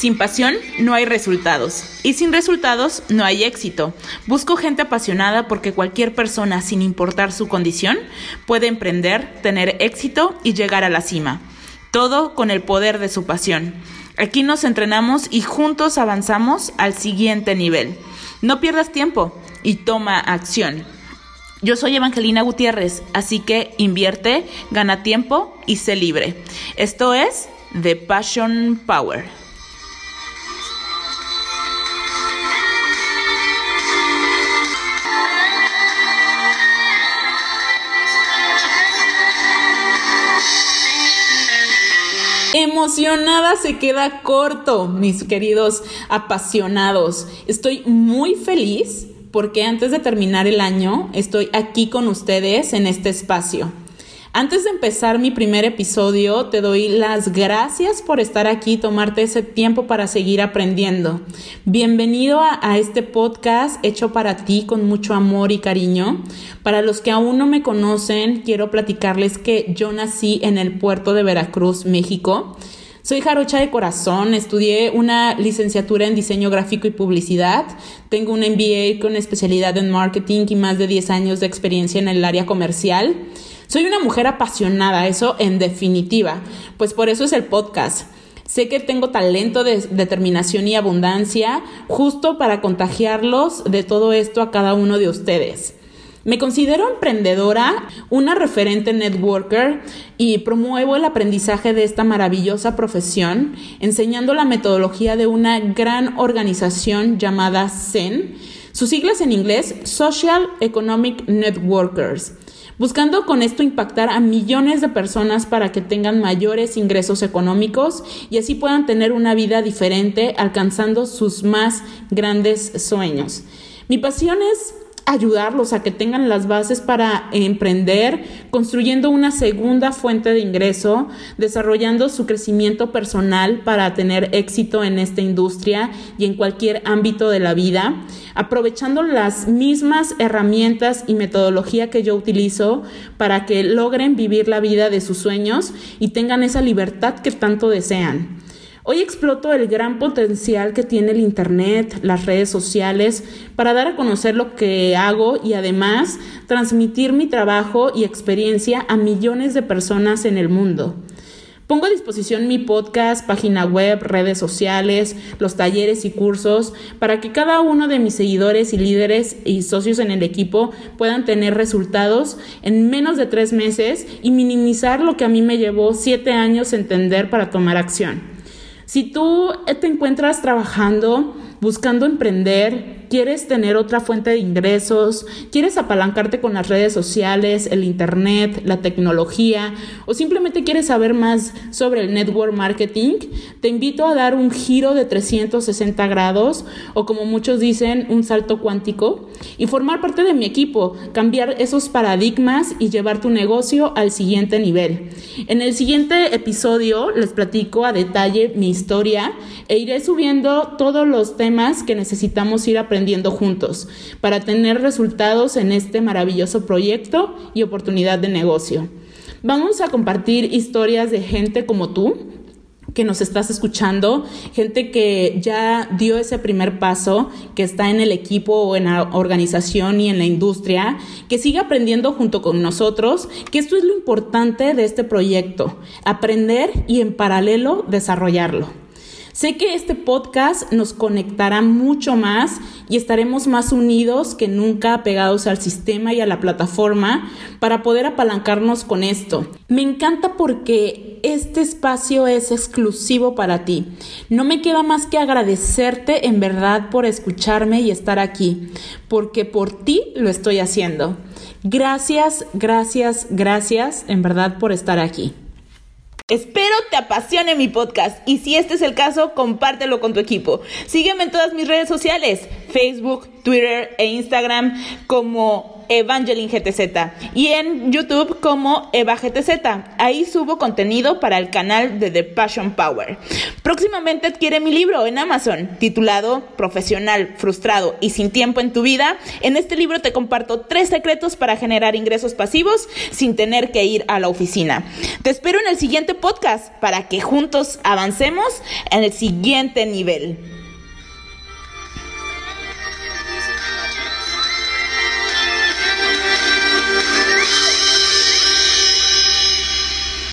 Sin pasión no hay resultados y sin resultados no hay éxito. Busco gente apasionada porque cualquier persona, sin importar su condición, puede emprender, tener éxito y llegar a la cima. Todo con el poder de su pasión. Aquí nos entrenamos y juntos avanzamos al siguiente nivel. No pierdas tiempo y toma acción. Yo soy Evangelina Gutiérrez, así que invierte, gana tiempo y sé libre. Esto es The Passion Power. Emocionada se queda corto, mis queridos apasionados. Estoy muy feliz porque antes de terminar el año estoy aquí con ustedes en este espacio. Antes de empezar mi primer episodio, te doy las gracias por estar aquí, tomarte ese tiempo para seguir aprendiendo. Bienvenido a, este podcast hecho para ti con mucho amor y cariño. Para los que aún no me conocen, quiero platicarles que yo nací en el puerto de Veracruz, México. Soy jarocha de corazón, estudié una licenciatura en diseño gráfico y publicidad, tengo un MBA con especialidad en marketing y más de 10 años de experiencia en el área comercial. Soy una mujer apasionada, eso en definitiva, pues por eso es el podcast. Sé que tengo talento de determinación y abundancia justo para contagiarlos de todo esto a cada uno de ustedes. Me considero emprendedora, una referente networker y promuevo el aprendizaje de esta maravillosa profesión, enseñando la metodología de una gran organización llamada CEN, sus siglas en inglés Social Economic Networkers buscando con esto impactar a millones de personas para que tengan mayores ingresos económicos y así puedan tener una vida diferente alcanzando sus más grandes sueños. Mi pasión es ayudarlos a que tengan las bases para emprender, construyendo una segunda fuente de ingreso, desarrollando su crecimiento personal para tener éxito en esta industria y en cualquier ámbito de la vida, aprovechando las mismas herramientas y metodología que yo utilizo para que logren vivir la vida de sus sueños y tengan esa libertad que tanto desean. Hoy exploto el gran potencial que tiene el Internet, las redes sociales, para dar a conocer lo que hago y además transmitir mi trabajo y experiencia a millones de personas en el mundo. Pongo a disposición mi podcast, página web, redes sociales, los talleres y cursos para que cada uno de mis seguidores y líderes y socios en el equipo puedan tener resultados en menos de tres meses y minimizar lo que a mí me llevó siete años entender para tomar acción. Si tú te encuentras trabajando, buscando emprender, quieres tener otra fuente de ingresos, quieres apalancarte con las redes sociales, el Internet, la tecnología o simplemente quieres saber más sobre el network marketing, te invito a dar un giro de 360 grados o como muchos dicen, un salto cuántico y formar parte de mi equipo, cambiar esos paradigmas y llevar tu negocio al siguiente nivel. En el siguiente episodio les platico a detalle mi historia e iré subiendo todos los temas que necesitamos ir aprendiendo juntos para tener resultados en este maravilloso proyecto y oportunidad de negocio. Vamos a compartir historias de gente como tú que nos estás escuchando, gente que ya dio ese primer paso, que está en el equipo o en la organización y en la industria, que sigue aprendiendo junto con nosotros, que esto es lo importante de este proyecto, aprender y en paralelo desarrollarlo. Sé que este podcast nos conectará mucho más y estaremos más unidos que nunca pegados al sistema y a la plataforma para poder apalancarnos con esto. Me encanta porque este espacio es exclusivo para ti. No me queda más que agradecerte en verdad por escucharme y estar aquí, porque por ti lo estoy haciendo. Gracias, gracias, gracias en verdad por estar aquí. Espero te apasione mi podcast y si este es el caso, compártelo con tu equipo. Sígueme en todas mis redes sociales, Facebook, Twitter e Instagram como Evangeline GTZ y en YouTube como Eva GTZ. Ahí subo contenido para el canal de The Passion Power. Próximamente adquiere mi libro en Amazon titulado Profesional, frustrado y sin tiempo en tu vida. En este libro te comparto tres secretos para generar ingresos pasivos sin tener que ir a la oficina. Te espero en el siguiente podcast para que juntos avancemos en el siguiente nivel.